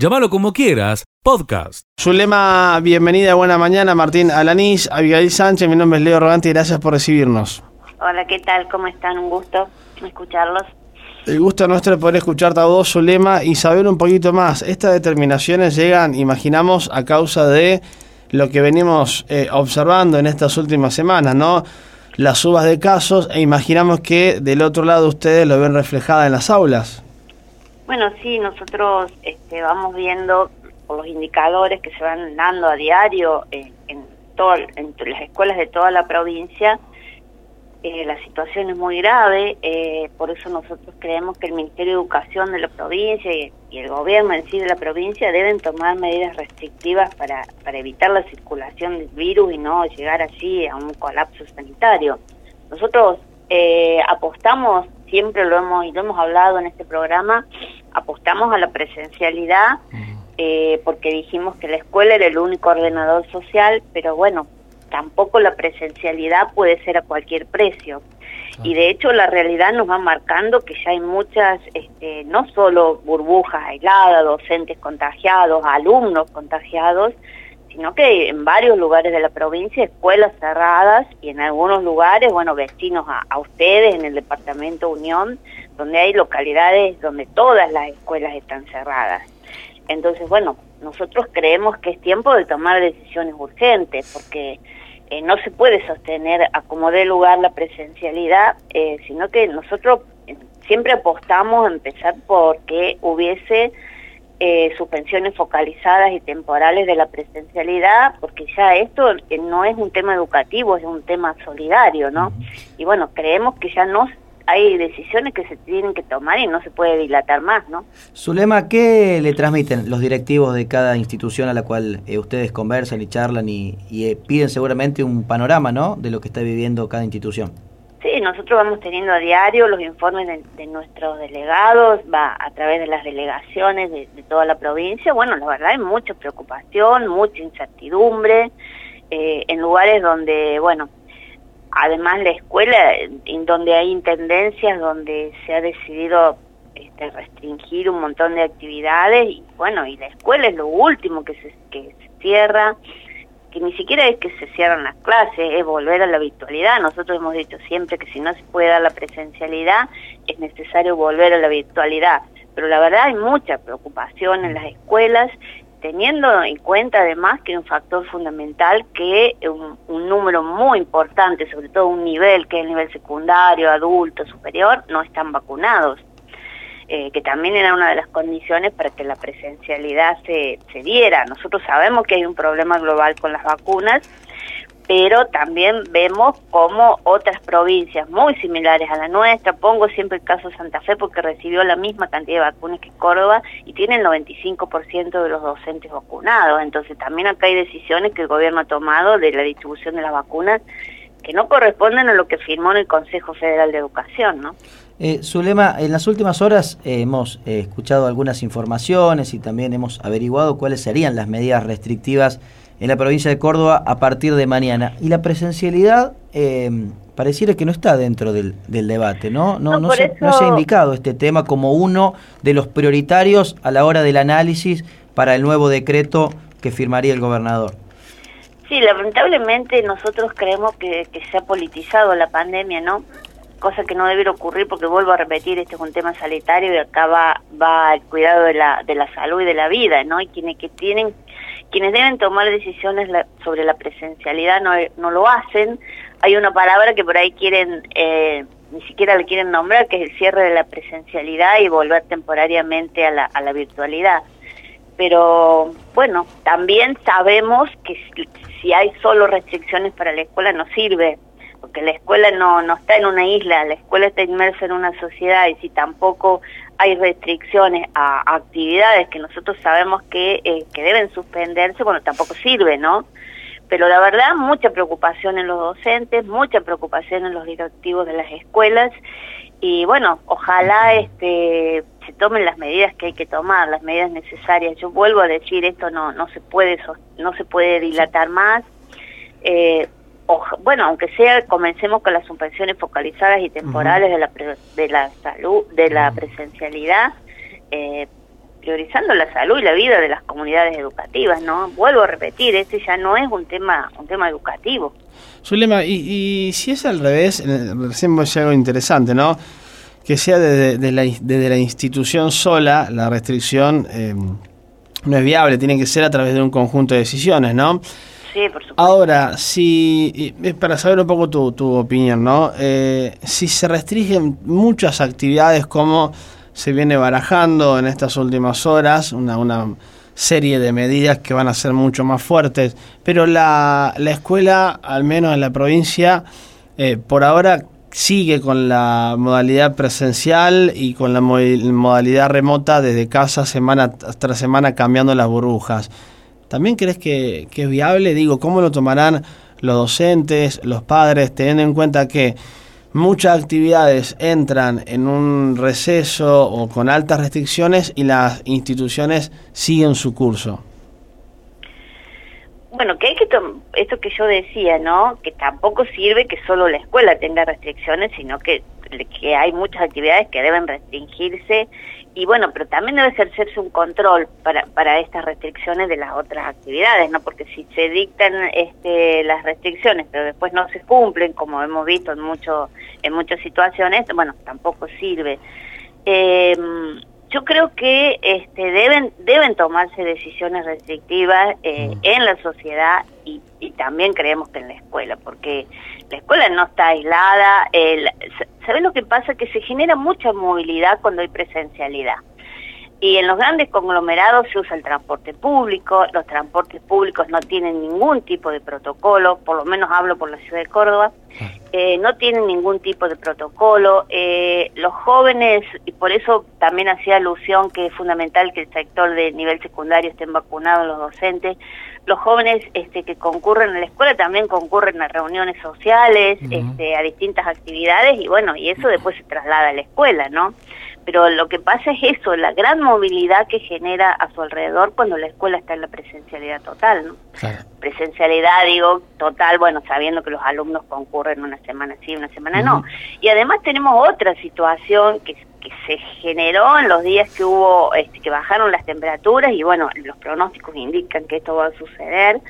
Llámalo como quieras, podcast. Zulema, bienvenida, buena mañana. Martín Alanís, Abigail Sánchez, mi nombre es Leo Rogante y gracias por recibirnos. Hola, ¿qué tal? ¿Cómo están? Un gusto escucharlos. El gusto nuestro de poder escucharte a vos, Zulema, y saber un poquito más. Estas determinaciones llegan, imaginamos, a causa de lo que venimos eh, observando en estas últimas semanas, ¿no? Las subas de casos e imaginamos que del otro lado ustedes lo ven reflejada en las aulas. Bueno, sí, nosotros este, vamos viendo por los indicadores que se van dando a diario en, en, todo, en las escuelas de toda la provincia, eh, la situación es muy grave, eh, por eso nosotros creemos que el Ministerio de Educación de la provincia y, el gobierno en sí de la provincia deben tomar medidas restrictivas para, para evitar la circulación del virus y no llegar así a un colapso sanitario. Nosotros eh, apostamos, siempre lo hemos, y lo hemos hablado en este programa, apostamos a la presencialidad eh, porque dijimos que la escuela era el único ordenador social, pero bueno, tampoco la presencialidad puede ser a cualquier precio. Y de hecho la realidad nos va marcando que ya hay muchas, este, no solo burbujas aisladas, docentes contagiados, alumnos contagiados, sino que en varios lugares de la provincia, escuelas cerradas y en algunos lugares, bueno, vecinos a, ustedes en el departamento Unión, donde hay localidades donde todas las escuelas están cerradas. Entonces, bueno, nosotros creemos que es tiempo de tomar decisiones urgentes, porque eh, no se puede sostener a como dé lugar la presencialidad, eh, sino que nosotros siempre apostamos a empezar porque hubiese eh, suspensiones focalizadas y temporales de la presencialidad, porque ya esto eh, no es un tema educativo, es un tema solidario, ¿no? Y bueno, creemos que ya no hay decisiones que se tienen que tomar y no se puede dilatar más, ¿no? Zulema, ¿qué le transmiten los directivos de cada institución a la cual eh, ustedes conversan y charlan y, y eh, piden seguramente un panorama, ¿no?, de lo que está viviendo cada institución. Sí, nosotros vamos teniendo a diario los informes de, nuestros delegados, va a través de las delegaciones de, de, toda la provincia. Bueno, la verdad hay mucha preocupación, mucha incertidumbre, eh, en lugares donde, bueno, además la escuela, en donde hay intendencias, donde se ha decidido este, restringir un montón de actividades y bueno, y la escuela es lo último que se, que se cierra que ni siquiera es que se cierran las clases, es volver a la virtualidad. Nosotros hemos dicho siempre que si no se puede dar la presencialidad, es necesario volver a la virtualidad. Pero la verdad hay mucha preocupación en las escuelas, teniendo en cuenta además que un factor fundamental que un, un número muy importante, sobre todo un nivel que es el nivel secundario, adulto, superior, no están vacunados eh, que también era una de las condiciones para que la presencialidad se, se diera. Nosotros sabemos que hay un problema global con las vacunas, pero también vemos como otras provincias muy similares a la nuestra, pongo siempre el caso Santa Fe porque recibió la misma cantidad de vacunas que Córdoba y tiene el 95% de los docentes vacunados, entonces también acá hay decisiones que el gobierno ha tomado de la distribución de las vacunas que no corresponden a lo que firmó en el Consejo Federal de Educación, ¿no? Eh, Zulema, en las últimas horas eh, hemos eh, escuchado algunas informaciones y también hemos averiguado cuáles serían las medidas restrictivas en la provincia de Córdoba a partir de mañana. Y la presencialidad eh, pareciera que no está dentro del, del debate, ¿no? No, no, no, se, eso... no, se, ha indicado este tema como uno de los prioritarios a la hora del análisis para el nuevo decreto que firmaría el gobernador. Sí, lamentablemente nosotros creemos que, que se ha politizado la pandemia, ¿no? Cosa que no debe ocurrir porque vuelvo a repetir, este es un tema sanitario y acá va, va el cuidado de la, de la salud y de la vida, ¿no? Y quienes que tienen, quienes deben tomar decisiones la, sobre la presencialidad no, no lo hacen. Hay una palabra que por ahí quieren, eh, ni siquiera le quieren nombrar, que es el cierre de la presencialidad y volver temporariamente a la, a la virtualidad. Pero bueno, también sabemos que si, si hay solo restricciones para la escuela no sirve, porque la escuela no, no está en una isla, la escuela está inmersa en una sociedad y si tampoco hay restricciones a, actividades que nosotros sabemos que, eh, que deben suspenderse, bueno, tampoco sirve, ¿no? Pero la verdad, mucha preocupación en los docentes, mucha preocupación en los directivos de las escuelas y bueno, ojalá este se tomen las medidas que hay que tomar, las medidas necesarias. Yo vuelvo a decir, esto no no se puede no se puede dilatar más. Eh, bueno, aunque sea, comencemos con las suspensiones focalizadas y temporales uh -huh. de, la de la salud, de la presencialidad, eh, priorizando la salud y la vida de las comunidades educativas, ¿no? Vuelvo a repetir, este ya no es un tema un tema educativo. Zulema, y, y si es al revés, recién vos algo interesante, ¿no? Que sea desde, la, desde la institución sola, la restricción eh, no es viable, tiene que ser a través de un conjunto de decisiones, ¿no? Sí, por supuesto. Ahora, si, para saber un poco tu, tu opinión, ¿no? Eh, si se restringen muchas actividades como se viene barajando en estas últimas horas, una, una serie de medidas que van a ser mucho más fuertes, pero la, la escuela, al menos en la provincia, eh, por ahora sigue con la modalidad presencial y con la modalidad remota desde casa semana tras semana cambiando las burbujas. ¿También crees que, es viable? Digo, ¿cómo lo tomarán los docentes, los padres, teniendo en cuenta que muchas actividades entran en un receso o con altas restricciones y las instituciones siguen su curso? Bueno, que hay que esto que yo decía, ¿no? Que tampoco sirve que solo la escuela tenga restricciones, sino que que hay muchas actividades que deben restringirse y bueno, pero también debe ejercerse un control para, para estas restricciones de las otras actividades, ¿no? Porque si se dictan este, las restricciones, pero después no se cumplen, como hemos visto en, mucho, en muchas situaciones, bueno, tampoco sirve. Eh, yo creo que este, deben deben tomarse decisiones restrictivas eh, mm. en la sociedad y, y, también creemos que en la escuela, porque la escuela no está aislada. El, ¿Sabes lo que pasa? Que se genera mucha movilidad cuando hay presencialidad. Y en los grandes conglomerados se usa el transporte público, los transportes públicos no tienen ningún tipo de protocolo, por lo menos hablo por la ciudad de Córdoba, eh, no tienen ningún tipo de protocolo. Eh, los jóvenes, y por eso también hacía alusión que es fundamental que el sector de nivel secundario estén vacunados los docentes, los jóvenes este, que concurren a la escuela también concurren a reuniones sociales, este, a distintas actividades y bueno, y eso después se traslada a la escuela, ¿no? Pero lo que pasa es eso, la gran movilidad que genera a su alrededor cuando la escuela está en la presencialidad total, ¿no? Presencialidad, digo, total, bueno, sabiendo que los alumnos concurren una semana sí, una semana no. Y además tenemos otra situación que, que se generó en los días que hubo, este, que bajaron las temperaturas y bueno, los pronósticos indican que esto va a suceder,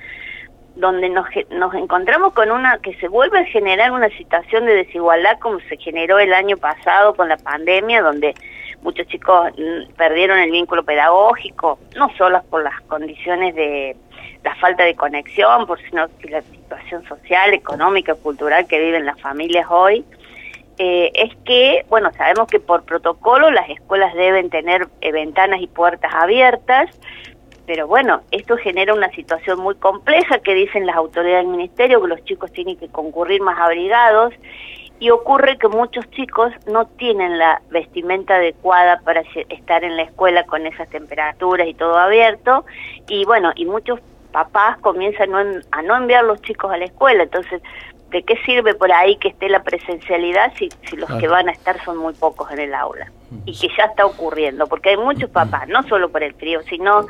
donde nos, nos encontramos con una que se vuelve a generar una situación de desigualdad como se generó el año pasado con la pandemia, donde muchos chicos mm, perdieron el vínculo pedagógico, no solo por las condiciones de la falta de conexión, por sino la situación social, económica, cultural que viven las familias hoy, eh, es que, bueno, sabemos que por protocolo las escuelas deben tener eh, ventanas y puertas abiertas, pero bueno, esto genera una situación muy compleja que dicen las autoridades del ministerio, que los chicos tienen que concurrir más abrigados y ocurre que muchos chicos no tienen la vestimenta adecuada para estar en la escuela con esas temperaturas y todo abierto y bueno, y muchos papás comienzan a no enviar los chicos a la escuela, entonces ¿de qué sirve por ahí que esté la presencialidad si, si los que van a estar son muy pocos en el aula? Y que ya está ocurriendo, porque hay muchos papás, no solo por el frío, sino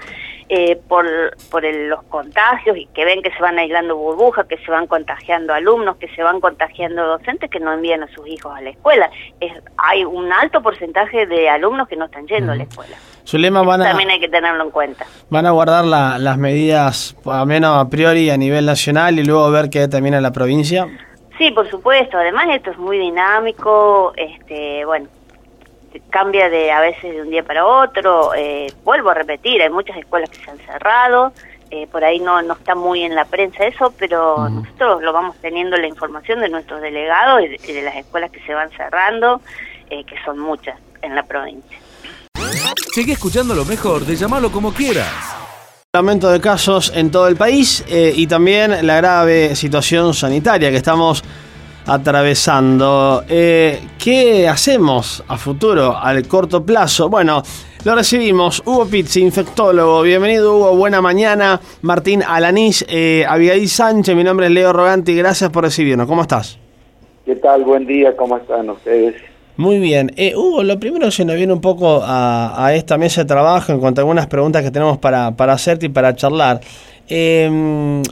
eh, por, por los contagios y que ven que se van aislando burbujas, que se van contagiando alumnos, que se van contagiando docentes que no envían a sus hijos a la escuela. Es, hay un alto porcentaje de alumnos que no están yendo a la escuela. van a, también hay que tenerlo en cuenta. Van a guardar las medidas, al menos a priori, a nivel nacional y luego ver qué determina la provincia. Sí, por supuesto. Además, esto es muy dinámico. Este, bueno, cambia de a veces de un día para otro. Eh, vuelvo a repetir, hay muchas escuelas que se han cerrado. Eh, por ahí no, no está muy en la prensa eso, pero nosotros lo vamos teniendo la información de nuestros delegados y de, las escuelas que se van cerrando, eh, que son muchas en la provincia. Sigue escuchando lo mejor de llamarlo como quieras. Aumento de casos en todo el país y también la grave situación sanitaria que estamos atravesando. Eh, ¿Qué hacemos a futuro, al corto plazo? Bueno, lo recibimos. Hugo Pizzi, infectólogo. Bienvenido, Hugo. Buena mañana. Martín Alanís, eh, Abigail Sánchez. Mi nombre es Leo Roganti. Gracias por recibirnos. ¿Cómo estás? ¿Qué tal? Buen día. ¿Cómo están ustedes? Muy bien. Eh, Hugo, lo primero se nos viene un poco a, esta mesa de trabajo en cuanto a algunas preguntas que tenemos para, para hacerte y para charlar. Eh,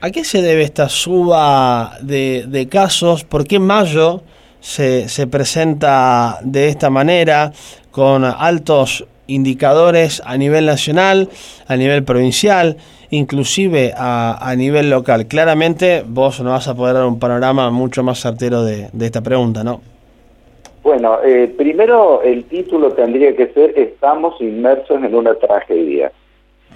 ¿A qué se debe esta suba de, casos? ¿Por qué mayo se, se, presenta de esta manera, con altos indicadores a nivel nacional, a nivel provincial, inclusive a, a, nivel local. Claramente vos no vas a poder dar un panorama mucho más certero de, de esta pregunta, ¿no? Bueno, eh, primero el título tendría que ser Estamos inmersos en una tragedia.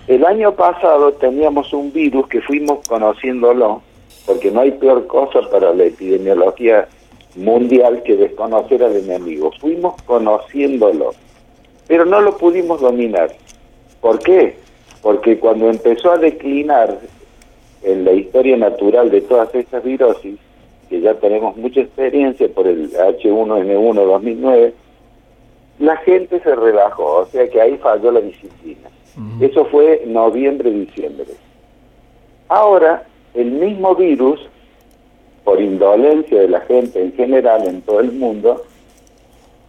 El año pasado teníamos un virus que fuimos conociéndolo, porque no hay peor cosa para la epidemiología mundial que desconocer al enemigo. Fuimos conociéndolo, pero no lo pudimos dominar. ¿Por qué? Porque cuando empezó a declinar en la historia natural de todas estas virosis, que ya tenemos mucha experiencia por el H1N1 2009, la gente se relajó, o sea que ahí falló la disciplina. Eso fue noviembre-diciembre. Ahora, el mismo virus por indolencia de la gente en general en todo el mundo,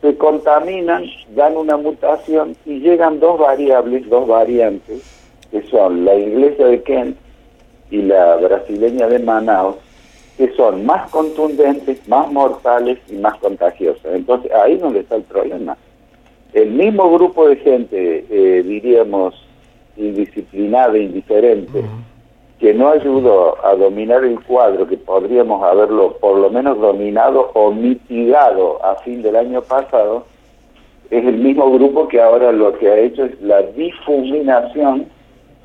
se contaminan, dan una mutación y llegan dos variables, dos variantes, que son la inglesa de Kent y la brasileña de Manaus, que son más contundentes, más mortales y más contagiosas. Entonces, ahí donde está el problema. El mismo grupo de gente, eh, diríamos, indisciplinada, indiferente, que no ayudó a dominar el cuadro, que podríamos haberlo por lo menos dominado o mitigado a fin del año pasado, es el mismo grupo que ahora lo que ha hecho es la difuminación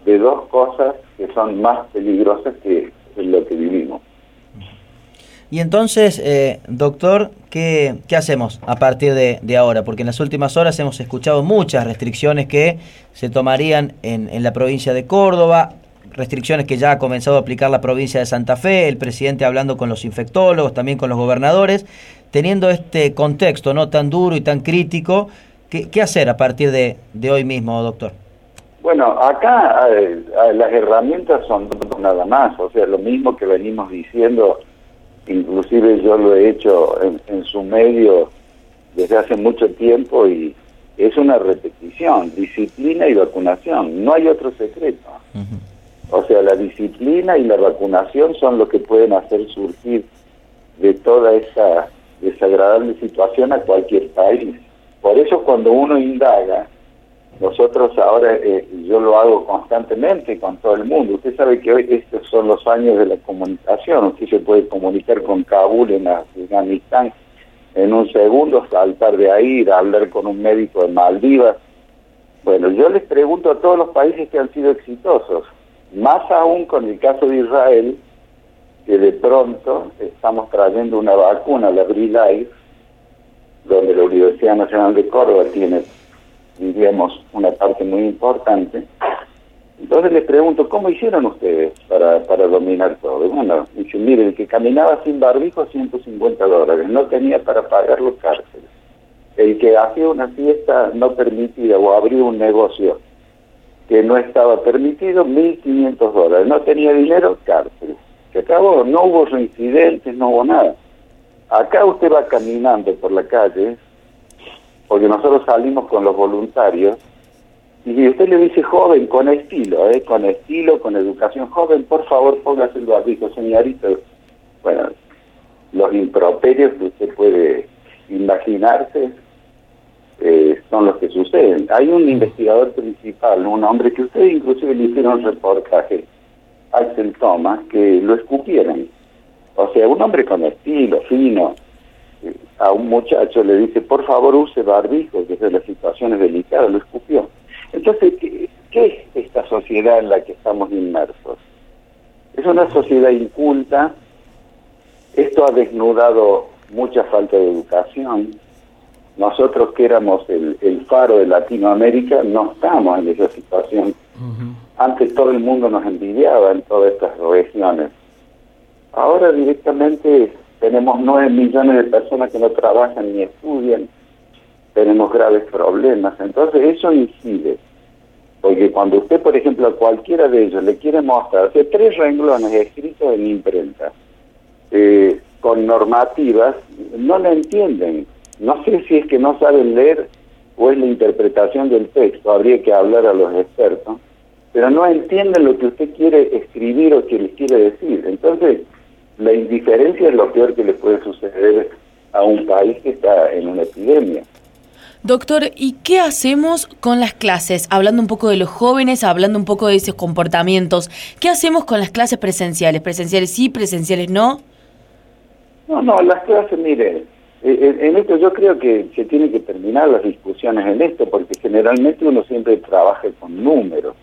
de dos cosas que son más peligrosas que lo que vivimos. Y entonces, eh, doctor, ¿qué, ¿qué, hacemos a partir de, de, ahora? Porque en las últimas horas hemos escuchado muchas restricciones que se tomarían en, en la provincia de Córdoba, restricciones que ya ha comenzado a aplicar la provincia de Santa Fe, el presidente hablando con los infectólogos, también con los gobernadores, teniendo este contexto no tan duro y tan crítico, ¿qué, qué hacer a partir de, de, hoy mismo, doctor? Bueno, acá eh, las herramientas son nada más, o sea, lo mismo que venimos diciendo, inclusive yo lo he hecho en, en su medio desde hace mucho tiempo y es una repetición, disciplina y vacunación, no hay otro secreto. Uh -huh. O sea, la disciplina y la vacunación son lo que pueden hacer surgir de toda esa desagradable situación a cualquier país. Por eso cuando uno indaga, nosotros ahora, eh, yo lo hago constantemente con todo el mundo. Usted sabe que hoy estos son los años de la comunicación. Usted se puede comunicar con Kabul en Afganistán en un segundo, saltar de ahí, hablar con un médico de Maldivas. Bueno, yo les pregunto a todos los países que han sido exitosos, más aún con el caso de Israel, que de pronto estamos trayendo una vacuna, la Life, donde la Universidad Nacional de Córdoba tiene, diríamos, una parte muy importante. Entonces les pregunto, ¿cómo hicieron ustedes para, para dominar todo? Bueno, dicen, mire, el que caminaba sin barbijo, 150 dólares, no tenía para pagar los cárceles. El que hacía una fiesta no permitida o abría un negocio que no estaba permitido, 1.500 dólares. No tenía dinero, cárcel. Se acabó, no hubo incidentes, no hubo nada. Acá usted va caminando por la calle, porque nosotros salimos con los voluntarios, y usted le dice joven, con estilo, ¿eh? con estilo, con educación joven, por favor póngase el barbijo, señorita. Bueno, los improperios que usted puede imaginarse eh, son los que suceden. Hay un investigador principal, un hombre que ustedes inclusive le hicieron un reportaje, Axel Thomas, que lo escupieron. O sea, un hombre con estilo, fino, a un muchacho le dice, por favor use barbijo, que es la situación es delicada, lo escupió. Entonces, ¿qué, ¿qué es esta sociedad en la que estamos inmersos? Es una sociedad inculta, esto ha desnudado mucha falta de educación, nosotros que éramos el, el, faro de Latinoamérica no estamos en esa situación. Uh -huh. Antes todo el mundo nos envidiaba en todas estas regiones. Ahora directamente tenemos nueve millones de personas que no trabajan ni estudian, tenemos graves problemas. Entonces eso incide. Porque cuando usted, por ejemplo, a cualquiera de ellos le quiere mostrar, hace tres renglones escritos en imprenta, eh, con normativas, no le entienden no sé si es que no saben leer o es la interpretación del texto, habría que hablar a los expertos, pero no entienden lo que usted quiere escribir o que les quiere decir. Entonces, la indiferencia es lo peor que le puede suceder a un país que está en una epidemia. Doctor, ¿y qué hacemos con las clases? Hablando un poco de los jóvenes, hablando un poco de esos comportamientos. ¿Qué hacemos con las clases presenciales? ¿Presenciales sí, presenciales no? No, no, las clases, mire, eh, en esto yo creo que se tiene que terminar las discusiones en esto, porque generalmente uno siempre trabaja con números,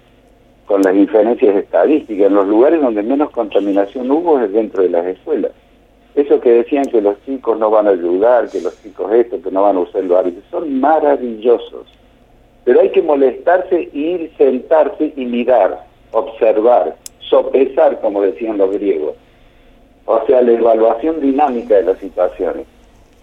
con las inferencias estadísticas. En los lugares donde menos contaminación hubo es dentro de las escuelas. Eso que decían que los chicos no van a ayudar, que los chicos esto, que no van a usar los árbitros, son maravillosos. Pero hay que molestarse, ir, sentarse y mirar, observar, sopesar, como decían los griegos. O sea, la evaluación dinámica de las situaciones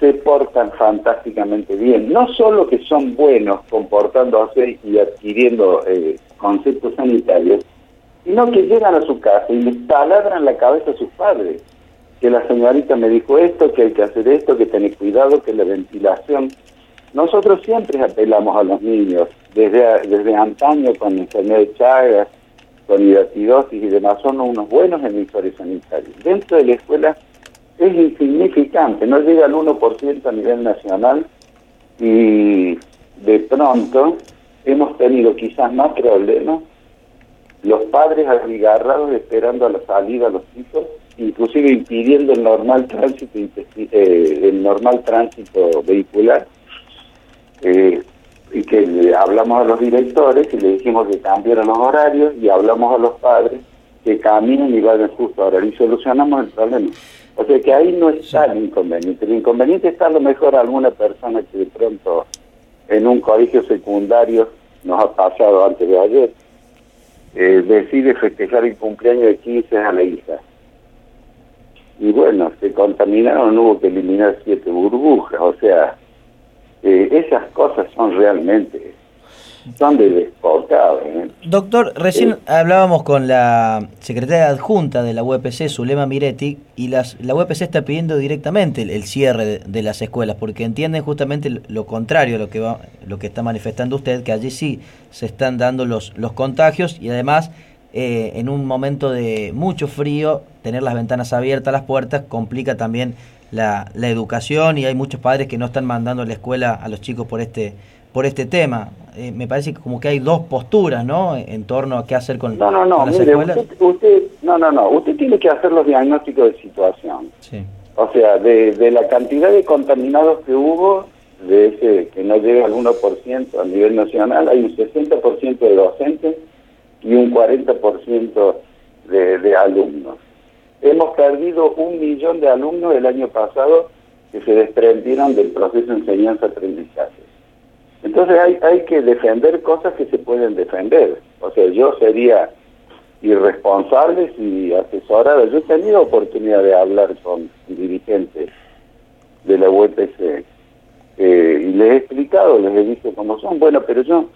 se portan fantásticamente bien. No solo que son buenos comportándose y adquiriendo eh, conceptos sanitarios, sino que llegan a su casa y les taladran la cabeza a sus padres. Que la señorita me dijo esto, que hay que hacer esto, que tener cuidado, que la ventilación. Nosotros siempre apelamos a los niños, desde, desde antaño con enfermedad de Chagas, con hidratidosis y demás, son unos buenos emisores sanitarios. Dentro de la escuela es insignificante, no llega al 1% a nivel nacional y de pronto hemos tenido quizás más problemas, los padres agarrados esperando a la salida a los hijos, inclusive impidiendo el normal tránsito eh, el normal tránsito vehicular, eh, y que le hablamos a los directores y le dijimos que cambiaran los horarios y hablamos a los padres que caminen y vayan justo. Ahora y solucionamos el problema. O sea que ahí no está el inconveniente. El inconveniente está a lo mejor alguna persona que de pronto en un colegio secundario, nos ha pasado antes de ayer, eh, decide festejar el cumpleaños de 15 a la hija. Y bueno, se contaminaron, hubo que eliminar siete burbujas. O sea, eh, esas cosas son realmente son. ¿eh? Doctor, recién hablábamos con la secretaria adjunta de la UPC, Zulema Miretti, y las, la UPC está pidiendo directamente el, cierre de, las escuelas, porque entienden justamente lo contrario a lo que, va, lo que está manifestando usted, que allí sí se están dando los, los contagios y además eh, en un momento de mucho frío, tener las ventanas abiertas, las puertas, complica también la, la educación y hay muchos padres que no están mandando a la escuela a los chicos por este por este tema. Eh, me parece que como que hay dos posturas, ¿no? En torno a qué hacer con, no, no, no, mire, Usted, no, no, no. Usted tiene que hacer los diagnósticos de situación. Sí. O sea, de, de la cantidad de contaminados que hubo, de ese que no llega al 1% a nivel nacional, hay un 60% de docentes y un 40% de, de alumnos. Hemos perdido un millón de alumnos el año pasado que se desprendieron del proceso de enseñanza-aprendizaje. Entonces hay, hay que defender cosas que se pueden defender. O sea, yo sería irresponsable si asesorara. Yo he tenido oportunidad de hablar con dirigentes de la UPC eh, y les he explicado, les he dicho cómo son. Bueno, pero yo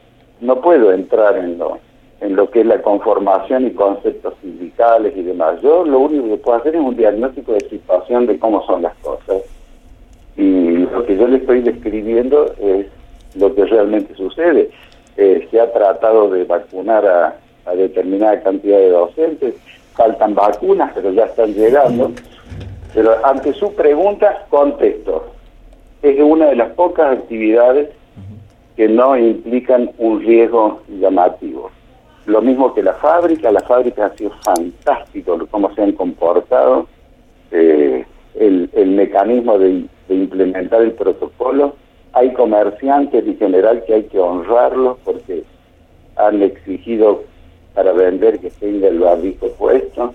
no puedo entrar en lo, en lo que es la conformación y conceptos sindicales y demás. Yo lo único que puedo hacer es un diagnóstico de situación de cómo son las cosas. Y lo que yo le estoy describiendo es lo que realmente sucede. Eh, se ha tratado de vacunar a, determinada cantidad de docentes, faltan vacunas, pero ya están llegando. Pero ante su pregunta, contesto. Es una de las pocas actividades que no implican un riesgo llamativo. Lo mismo que la fábrica, la fábrica ha sido fantástico cómo se han comportado, eh, el, el mecanismo de implementar el protocolo hay comerciantes en general que hay que honrarlos porque han exigido para vender que tenga el barbijo puesto,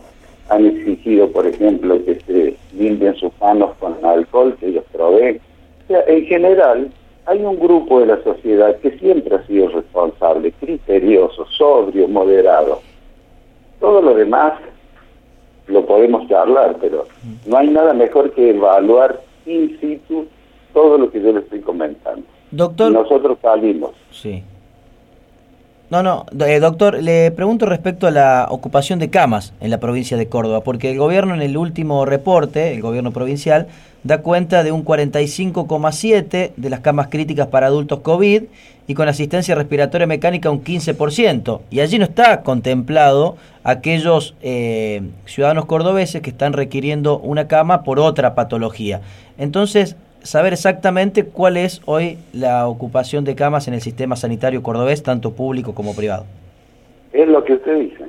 han exigido, por ejemplo, que se limpien sus manos con alcohol que ellos proveen. O sea, en general, hay un grupo de la sociedad que siempre ha sido responsable, criterioso, sobrio, moderado. Todo lo demás lo podemos charlar, pero no hay nada mejor que evaluar in situ todo lo que yo le estoy comentando. Doctor. nosotros salimos. Sí. No, no, eh, doctor, le pregunto respecto a la ocupación de camas en la provincia de Córdoba, porque el gobierno en el último reporte, el gobierno provincial, da cuenta de un 45,7% de las camas críticas para adultos COVID y con asistencia respiratoria mecánica un 15%. Y allí no está contemplado aquellos eh, ciudadanos cordobeses que están requiriendo una cama por otra patología. Entonces, saber exactamente cuál es hoy la ocupación de camas en el sistema sanitario cordobés, tanto público como privado. Es lo que usted dice.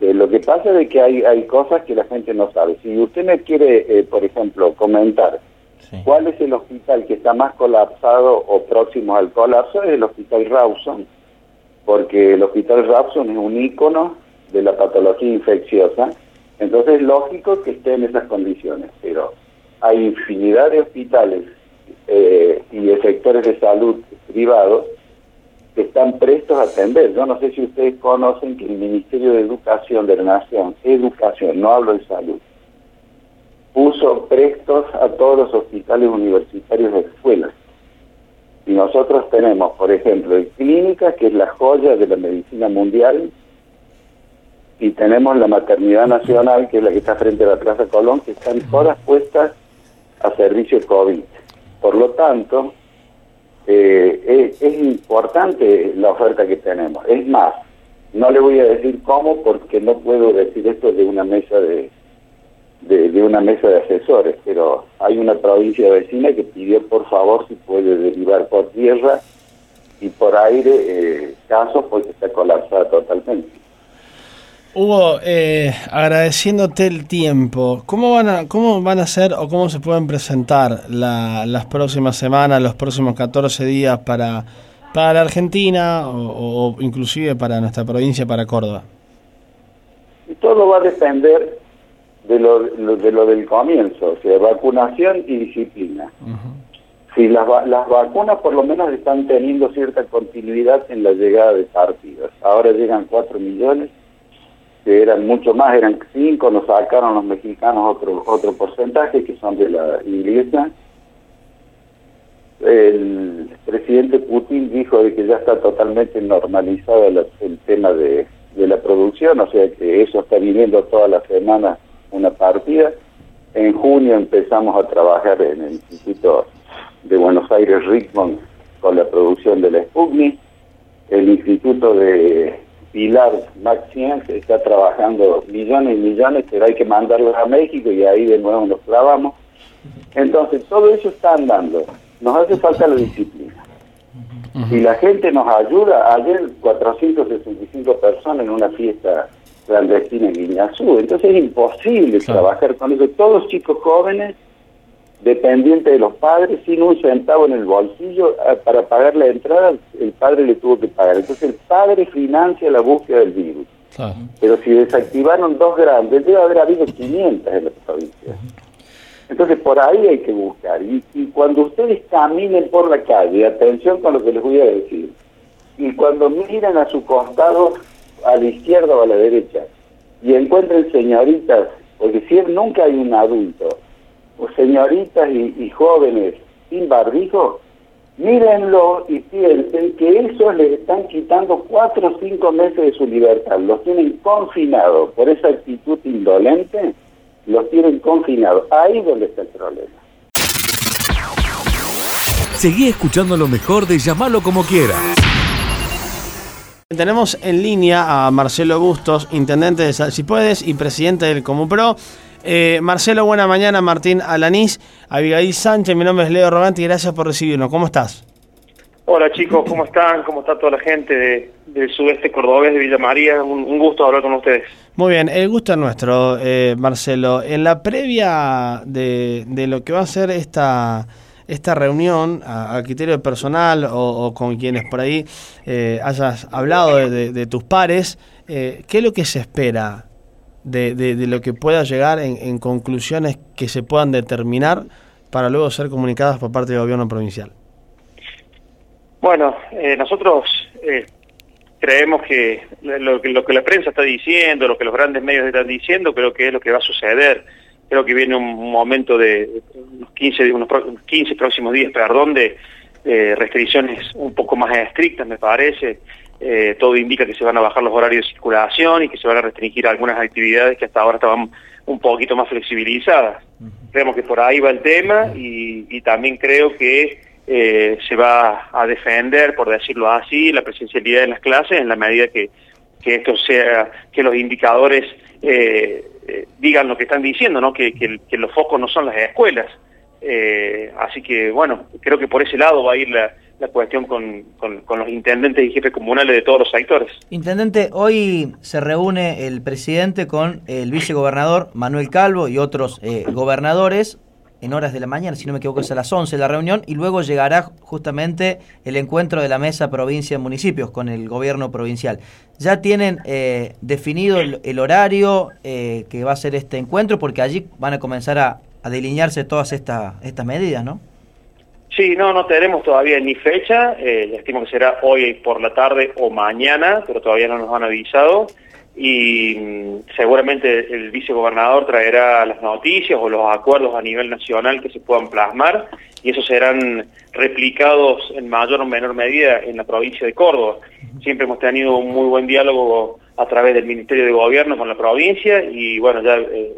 Eh, lo que pasa es que hay, hay cosas que la gente no sabe. Si usted me quiere, eh, por ejemplo, comentar cuál es el hospital que está más colapsado o próximo al colapso, es el hospital Rawson, porque el hospital Rawson es un ícono de la patología infecciosa, entonces es lógico que esté en esas condiciones, pero hay infinidad de hospitales eh, y de sectores de salud privados que están prestos a atender. Yo no sé si ustedes conocen que el Ministerio de Educación de la Nación, Educación, no hablo de salud, puso prestos a todos los hospitales universitarios de escuelas. Y nosotros tenemos, por ejemplo, el Clínica, que es la joya de la medicina mundial, y tenemos la Maternidad Nacional, que es la que está frente a la Plaza Colón, que están todas puestas a servicio COVID. Por lo tanto, eh, es, importante la oferta que tenemos. Es más, no le voy a decir cómo porque no puedo decir esto de una mesa de, de, una mesa de asesores, pero hay una provincia vecina que pidió por favor si puede derivar por tierra y por aire eh, casos porque está colapsada totalmente. Hugo, eh, agradeciéndote el tiempo, ¿cómo van a cómo van a ser o cómo se pueden presentar las próximas semanas, los próximos 14 días para, para la Argentina o, inclusive para nuestra provincia, para Córdoba? Todo va a depender de lo, de lo del comienzo, o sea, vacunación y disciplina. Si las, las vacunas por lo menos están teniendo cierta continuidad en la llegada de partidos. Ahora llegan 4 millones que eran mucho más, eran cinco, nos sacaron los mexicanos otro, otro porcentaje, que son de la inglesa. El presidente Putin dijo de que ya está totalmente normalizado el, tema de, de la producción, o sea que eso está viniendo toda la semana una partida. En junio empezamos a trabajar en el Instituto de Buenos Aires Richmond con la producción de la Sputnik. El Instituto de Pilar Maxien que está trabajando millones y millones, pero hay que mandarlos a México y ahí de nuevo nos clavamos. Entonces, todo eso está andando. Nos hace falta la disciplina. Y la gente nos ayuda. Ayer 465 personas en una fiesta clandestina en Guiñazú. Entonces es imposible trabajar con eso. Todos chicos jóvenes dependiente de los padres, sin un centavo en el bolsillo, ah, para pagar la entrada, el padre le tuvo que pagar. Entonces el padre financia la búsqueda del virus. Pero si desactivaron dos grandes, debe haber habido 500 en la provincia. Entonces por ahí hay que buscar. Y, y cuando ustedes caminen por la calle, atención con lo que les voy a decir, y cuando miren a su costado, a la izquierda o a la derecha, y encuentren señoritas, porque si nunca hay un adulto, señoritas y, jóvenes sin barbijo, mírenlo y piensen que eso les están quitando cuatro o cinco meses de su libertad, los tienen confinados por esa actitud indolente, los tienen confinados. Ahí es donde está el problema. Seguí escuchando lo mejor de llamarlo como quiera. Tenemos en línea a Marcelo Bustos, intendente de Si Puedes y presidente del Comupro. Eh, Marcelo, buena mañana. Martín Alanís, Abigail Sánchez, mi nombre es Leo Rogante y gracias por recibirnos. ¿Cómo estás? Hola chicos, ¿cómo están? ¿Cómo está toda la gente del sudeste cordobés de Villa María? Un, gusto hablar con ustedes. Muy bien, el gusto es nuestro, eh, Marcelo. En la previa de, lo que va a ser esta esta reunión a, criterio personal o, con quienes por ahí eh, hayas hablado de, tus pares, ¿qué es lo que se espera de, de, lo que pueda llegar en, conclusiones que se puedan determinar para luego ser comunicadas por parte del gobierno provincial? Bueno, eh, nosotros eh, creemos que lo, que lo que la prensa está diciendo, lo que los grandes medios están diciendo, creo que es lo que va a suceder. Creo que viene un momento de unos 15, unos 15 próximos días, perdón, de restricciones un poco más estrictas, me parece. Eh, todo indica que se van a bajar los horarios de circulación y que se van a restringir algunas actividades que hasta ahora estaban un poquito más flexibilizadas. Creemos que por ahí va el tema y, también creo que eh, se va a defender, por decirlo así, la presencialidad en las clases en la medida que, que esto sea, que los indicadores eh, digan lo que están diciendo, ¿no? Que, que, los focos no son las escuelas. Eh, así que, bueno, creo que por ese lado va a ir la, la cuestión con, con, los intendentes y jefes comunales de todos los sectores. Intendente, hoy se reúne el presidente con el vicegobernador Manuel Calvo y otros eh, gobernadores en horas de la mañana, si no me equivoco es a las 11 la reunión, y luego llegará justamente el encuentro de la mesa provincia de municipios con el gobierno provincial. ¿Ya tienen eh, definido el, el horario eh, que va a ser este encuentro? Porque allí van a comenzar a, a delinearse todas estas estas medidas, ¿no? Sí, no, no tenemos todavía ni fecha, eh, estimo que será hoy por la tarde o mañana, pero todavía no nos han avisado y mm, seguramente el vicegobernador traerá las noticias o los acuerdos a nivel nacional que se puedan plasmar y esos serán replicados en mayor o menor medida en la provincia de Córdoba. Siempre hemos tenido un muy buen diálogo a través del Ministerio de Gobierno con la provincia y bueno, ya eh,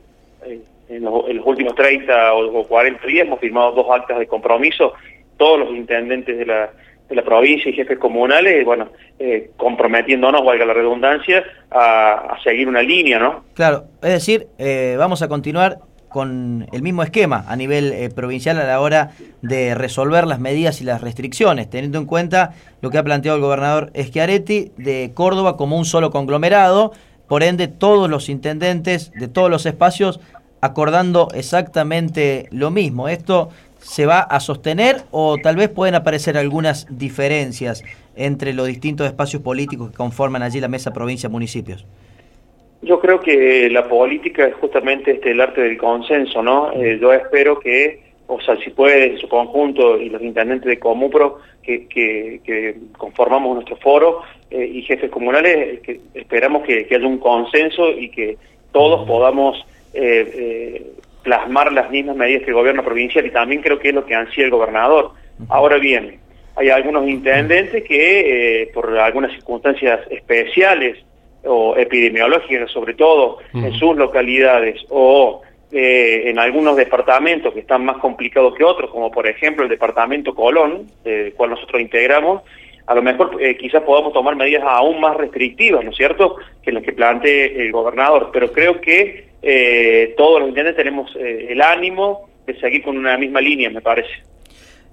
eh, en, los, últimos 30 o, 40 días hemos firmado dos actas de compromiso, todos los intendentes de la, de la provincia y jefes comunales, bueno, eh, comprometiéndonos, valga la redundancia, a, a, seguir una línea, ¿no? Claro, es decir, eh, vamos a continuar con el mismo esquema a nivel eh, provincial a la hora de resolver las medidas y las restricciones, teniendo en cuenta lo que ha planteado el gobernador Schiaretti de Córdoba como un solo conglomerado, por ende todos los intendentes de todos los espacios acordando exactamente lo mismo. ¿Esto se va a sostener o tal vez pueden aparecer algunas diferencias entre los distintos espacios políticos que conforman allí la mesa provincia-municipios? Yo creo que la política es justamente este el arte del consenso, ¿no? Eh, yo espero que, o sea, si puede en su conjunto y los intendentes de Comupro que, que, que conformamos nuestro foro eh, y jefes comunales, que esperamos que, que haya un consenso y que todos podamos eh, eh, plasmar las mismas medidas que el gobierno provincial y también creo que es lo que ansía el gobernador. Ahora bien, hay algunos intendentes que eh, por algunas circunstancias especiales o epidemiológicas sobre todo en sus localidades o eh, en algunos departamentos que están más complicados que otros, como por ejemplo el departamento Colón, del cual nosotros integramos, a lo mejor eh, quizás podamos tomar medidas aún más restrictivas, ¿no es cierto?, que las que plantee el gobernador. Pero creo que eh, todos los intendentes tenemos eh, el ánimo de seguir con una misma línea, me parece.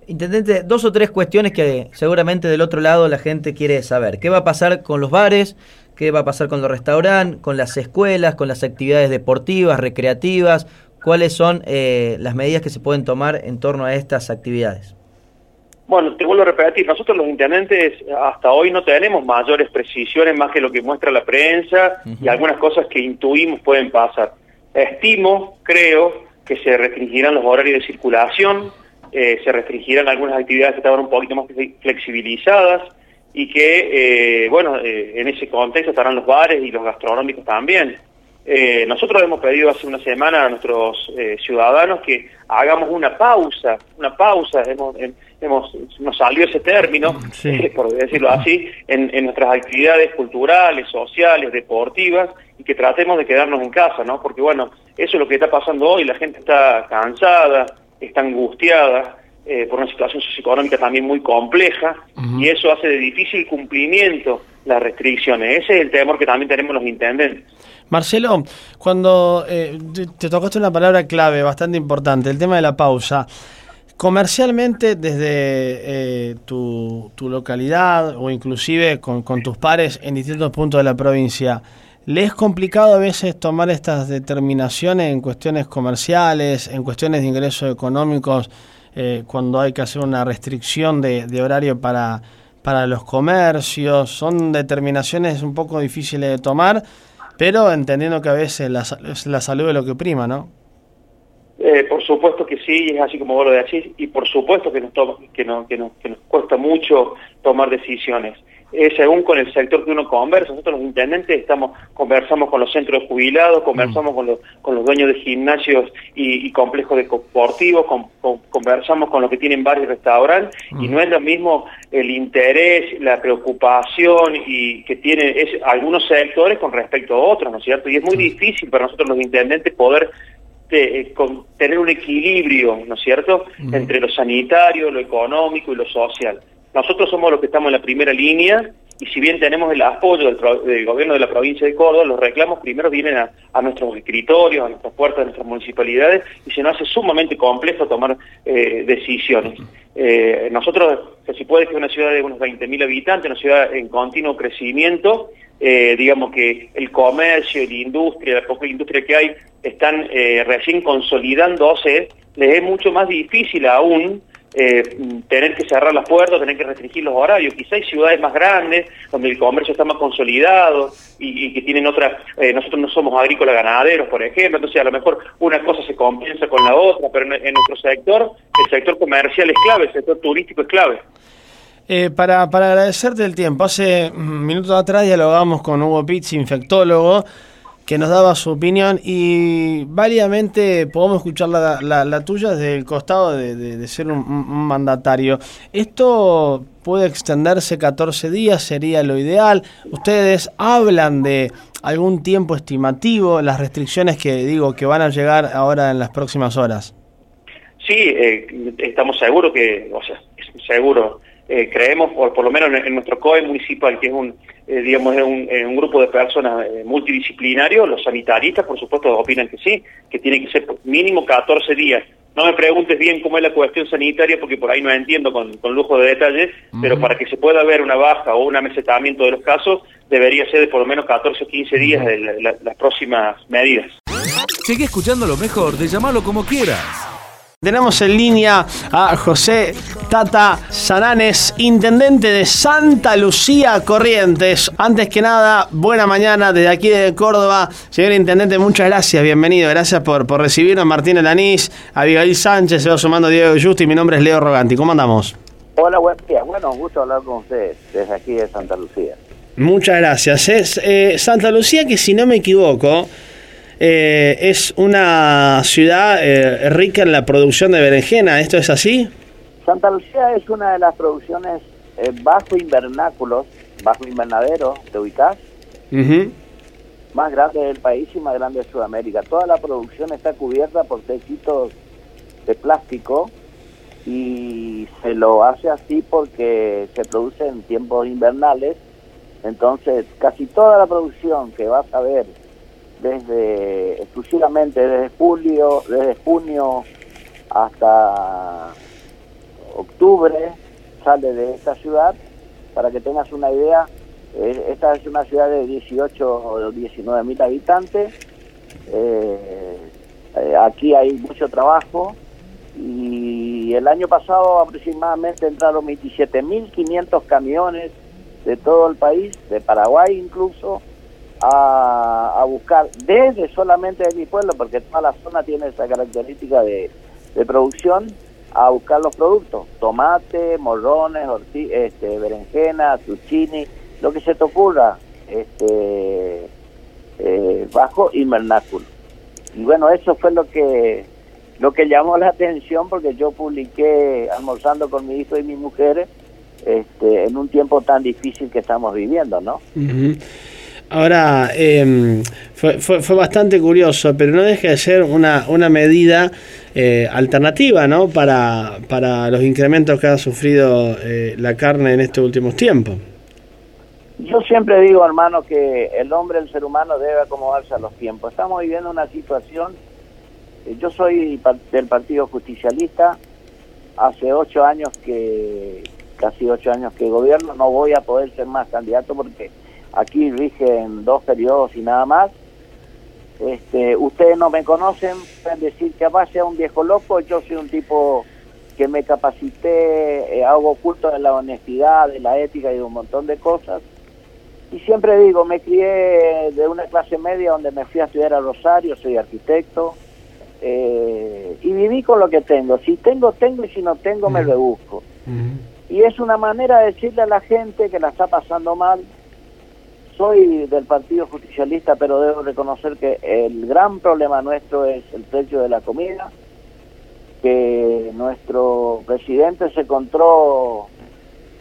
Intendente, dos o tres cuestiones que seguramente del otro lado la gente quiere saber. ¿Qué va a pasar con los bares? ¿Qué va a pasar con los restaurantes? ¿Con las escuelas? ¿Con las actividades deportivas, recreativas? ¿Cuáles son las medidas que se pueden tomar en torno a estas actividades? Bueno, te vuelvo a repetir, nosotros los intendentes hasta hoy no tenemos mayores precisiones más que lo que muestra la prensa uh -huh. y algunas cosas que intuimos pueden pasar. Estimo, creo, que se restringirán los horarios de circulación, eh, se restringirán algunas actividades que estaban un poquito más flexibilizadas y que, eh, bueno, eh, en ese contexto estarán los bares y los gastronómicos también. Eh, nosotros hemos pedido hace una semana a nuestros eh, ciudadanos que hagamos una pausa, una pausa, hemos, hemos nos salió ese término, sí. por decirlo así, en, en, nuestras actividades culturales, sociales, deportivas, y que tratemos de quedarnos en casa, ¿no? Porque bueno, eso es lo que está pasando hoy, la gente está cansada, está angustiada, eh, por una situación socioeconómica también muy compleja uh -huh. y eso hace de difícil cumplimiento las restricciones. Ese es el temor que también tenemos los intendentes. Marcelo, cuando eh, te tocaste una palabra clave bastante importante, el tema de la pausa. Comercialmente, desde eh, tu, tu, localidad o inclusive con, con, tus pares en distintos puntos de la provincia, ¿le es complicado a veces tomar estas determinaciones en cuestiones comerciales, en cuestiones de ingresos económicos, eh, cuando hay que hacer una restricción de, de horario para, para los comercios? Son determinaciones un poco difíciles de tomar, pero entendiendo que a veces la, la salud es lo que prima, ¿no? Eh, por supuesto que sí, es así como vos lo decís, y por supuesto que nos, toma, que, no, que, no, que nos cuesta mucho tomar decisiones. Eh, según con el sector que uno conversa, nosotros los intendentes estamos conversamos con los centros de jubilados, conversamos mm. con, los, con los dueños de gimnasios y, y complejos deportivos, con, con, conversamos con los que tienen bares y restaurantes, mm. y no es lo mismo el interés, la preocupación y que tienen es, algunos sectores con respecto a otros, ¿no es cierto? Y es muy difícil para nosotros los intendentes poder eh, con tener un equilibrio, ¿no es cierto?, entre lo sanitario, lo económico y lo social. Nosotros somos los que estamos en la primera línea y si bien tenemos el apoyo del, gobierno de la provincia de Córdoba, los reclamos primero vienen a, nuestros escritorios, a nuestras puertas de nuestras municipalidades y se nos hace sumamente complejo tomar eh, decisiones. Eh, nosotros, que si puede que es una ciudad de unos 20.000 habitantes, una ciudad en continuo crecimiento, eh, digamos que el comercio, la industria, la poca industria que hay, están recién consolidándose, les es mucho más difícil aún eh, tener que cerrar las puertas, tener que restringir los horarios. Quizá hay ciudades más grandes, donde el comercio está más consolidado y, que tienen otra... Eh, nosotros no somos agrícolas ganaderos, por ejemplo, entonces a lo mejor una cosa se compensa con la otra, pero en, nuestro sector, el sector comercial es clave, el sector turístico es clave. Eh, para, para agradecerte el tiempo, hace minutos atrás dialogamos con Hugo Pitz, infectólogo, que nos daba su opinión y válidamente podemos escuchar la, la, tuya desde el costado de, ser un, mandatario. ¿Esto puede extenderse 14 días? ¿Sería lo ideal? ¿Ustedes hablan de algún tiempo estimativo, las restricciones que digo que van a llegar ahora en las próximas horas? Sí, eh, estamos seguros que, o sea, seguro, eh, creemos, por, por lo menos en, nuestro COE municipal, que es un, eh, digamos, es un, un, grupo de personas eh, multidisciplinarios, los sanitaristas, por supuesto, opinan que sí, que tiene que ser mínimo 14 días. No me preguntes bien cómo es la cuestión sanitaria, porque por ahí no entiendo con, lujo de detalles, pero para que se pueda ver una baja o un amesetamiento de los casos, debería ser de por lo menos 14 o 15 días de las próximas medidas. Sigue escuchando lo mejor, de llamarlo como quieras. Tenemos en línea a José Tata Sananes, intendente de Santa Lucía Corrientes. Antes que nada, buena mañana desde aquí de Córdoba. Señor intendente, muchas gracias, bienvenido. Gracias por, por recibirnos. Martín Elanís, Abigail Sánchez, se va sumando Diego Justo y mi nombre es Leo Roganti. ¿Cómo andamos? Hola, buen día. Bueno, un gusto hablar con ustedes desde aquí de Santa Lucía. Muchas gracias. Es eh, Santa Lucía que si no me equivoco eh, es una ciudad eh, rica en la producción de berenjena, ¿esto es así? Santa Lucía es una de las producciones eh, bajo invernáculos, bajo invernadero, ¿te ubicás? Más grande del país y más grande de Sudamérica. Toda la producción está cubierta por techitos de plástico y se lo hace así porque se produce en tiempos invernales. Entonces, casi toda la producción que vas a ver desde exclusivamente desde julio, desde junio hasta octubre sale de esta ciudad. Para que tengas una idea, eh, esta es una ciudad de 18 o 19 mil habitantes. Eh, eh, aquí hay mucho trabajo y el año pasado aproximadamente entraron 27.500 camiones de todo el país, de Paraguay incluso, a, buscar desde solamente de mi pueblo, porque toda la zona tiene esa característica de, producción, a buscar los productos, tomate, morrones, este, berenjena, zucchini, lo que se te ocurra, este, eh, bajo invernáculo. Y bueno, eso fue lo que lo que llamó la atención porque yo publiqué almorzando con mi hijo y mi mujer este, en un tiempo tan difícil que estamos viviendo, ¿no? Ahora, eh, fue, fue, bastante curioso, pero no deja de ser una, una medida eh, alternativa ¿no? para, para los incrementos que ha sufrido eh, la carne en estos últimos tiempos. Yo siempre digo, hermano, que el hombre, el ser humano, debe acomodarse a los tiempos. Estamos viviendo una situación, eh, yo soy del Partido Justicialista, hace ocho años que, casi ocho años que gobierno, no voy a poder ser más candidato porque aquí rigen dos periodos y nada más. Este, ustedes no me conocen, pueden decir que además sea un viejo loco, yo soy un tipo que me capacité, eh, hago culto de la honestidad, de la ética y de un montón de cosas. Y siempre digo, me crié de una clase media donde me fui a estudiar a Rosario, soy arquitecto, eh, y viví con lo que tengo. Si tengo, tengo, y si no tengo, me lo busco. Y es una manera de decirle a la gente que la está pasando mal, soy del Partido Justicialista, pero debo reconocer que el gran problema nuestro es el precio de la comida, que nuestro presidente se encontró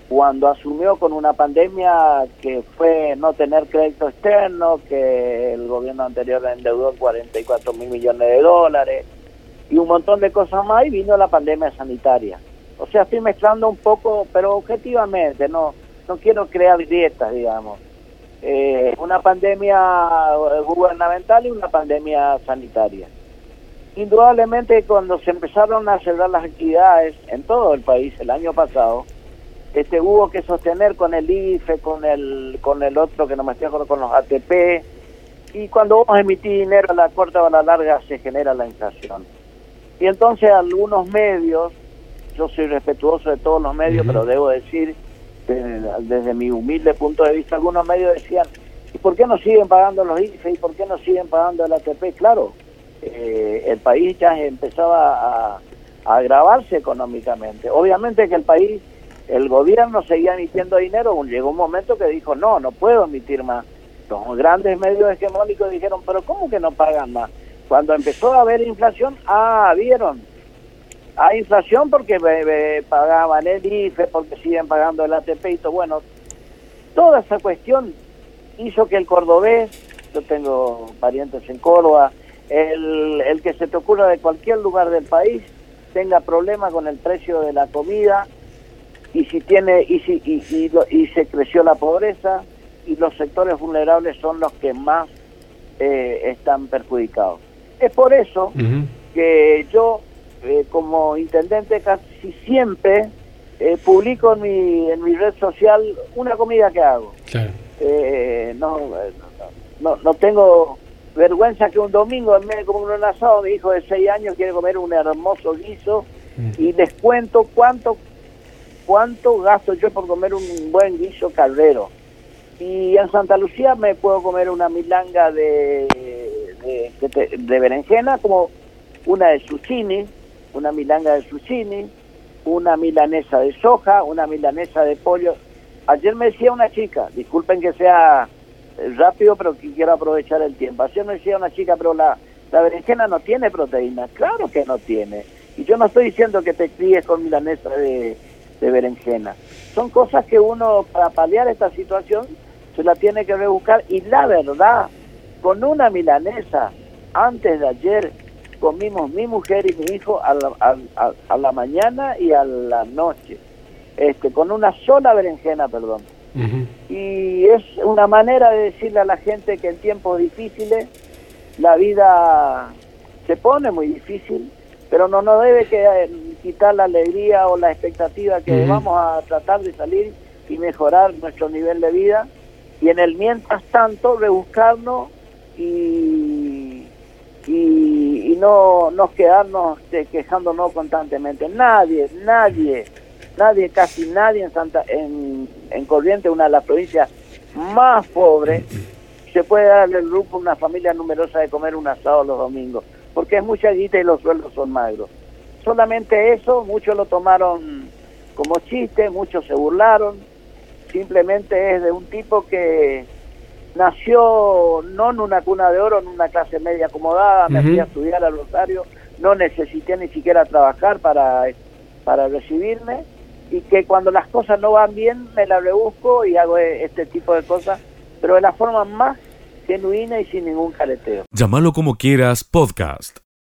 cuando asumió con una pandemia que fue no tener crédito externo, que el gobierno anterior endeudó 44 mil millones de dólares y un montón de cosas más y vino la pandemia sanitaria. O sea, estoy mezclando un poco, pero objetivamente, no, no quiero crear dietas, digamos. Eh, una pandemia gubernamental y una pandemia sanitaria. Indudablemente cuando se empezaron a cerrar las actividades en todo el país el año pasado, este hubo que sostener con el IFE, con el con el otro que no me estoy acordando, con los ATP, y cuando vamos a emitir dinero a la corta o a la larga se genera la inflación. Y entonces algunos medios, yo soy respetuoso de todos los medios, pero debo decir, desde, mi humilde punto de vista, algunos medios decían, ¿y por qué no siguen pagando los IFE? ¿Y por qué no siguen pagando el ATP? Claro, eh, el país ya empezaba a agravarse económicamente. Obviamente que el país el gobierno seguía emitiendo dinero, llegó un momento que dijo, no, no puedo emitir más. Los grandes medios hegemónicos dijeron, pero ¿cómo que no pagan más? Cuando empezó a haber inflación, ah, vieron, hay inflación porque pagaban el IFE, porque siguen pagando el ATP y todo. Bueno, toda esa cuestión hizo que el cordobés, yo tengo parientes en Córdoba, el, el que se te ocurra de cualquier lugar del país tenga problemas con el precio de la comida, y si tiene y si y, y, se creció la pobreza y los sectores vulnerables son los que más eh, están perjudicados. Es por eso que yo eh, como intendente casi siempre eh, publico en mi, en mi red social una comida que hago. no, no, no tengo vergüenza que un domingo en vez de comer un asado mi hijo de 6 años quiere comer un hermoso guiso y les cuento cuánto cuánto gasto yo por comer un buen guiso caldero. Y en Santa Lucía me puedo comer una milanga de, de, berenjena, como una de zucchini, una milanga de zucchini, una milanesa de soja, una milanesa de pollo. Ayer me decía una chica, disculpen que sea rápido, pero quiero aprovechar el tiempo. Ayer me decía una chica, pero la, la berenjena no tiene proteína. Claro que no tiene. Y yo no estoy diciendo que te críes con milanesa de, de berenjena. Son cosas que uno, para paliar esta situación, se la tiene que rebuscar. Y la verdad, con una milanesa, antes de ayer, comimos mi mujer y mi hijo a la, a, la mañana y a la noche. Este, con una sola berenjena, perdón. Y es una manera de decirle a la gente que en tiempos difíciles la vida se pone muy difícil, pero no nos debe que, quitar la alegría o la expectativa que vamos a tratar de salir y mejorar nuestro nivel de vida y en el mientras tanto rebuscarnos y, y, no, no quedarnos quejándonos constantemente. Nadie, nadie, nadie, casi nadie en, Santa, en, en Corrientes, una de las provincias más pobres, se puede darle el grupo una familia numerosa de comer un asado los domingos porque es mucha guita y los sueldos son magros. Solamente eso, muchos lo tomaron como chiste, muchos se burlaron, simplemente es de un tipo que nació no en una cuna de oro, en una clase media acomodada, me fui a estudiar al Rosario, no necesité ni siquiera trabajar para, para recibirme y que cuando las cosas no van bien me la rebusco y hago este tipo de cosas, pero de la forma más genuina y sin ningún caleteo. Llámalo como quieras, podcast.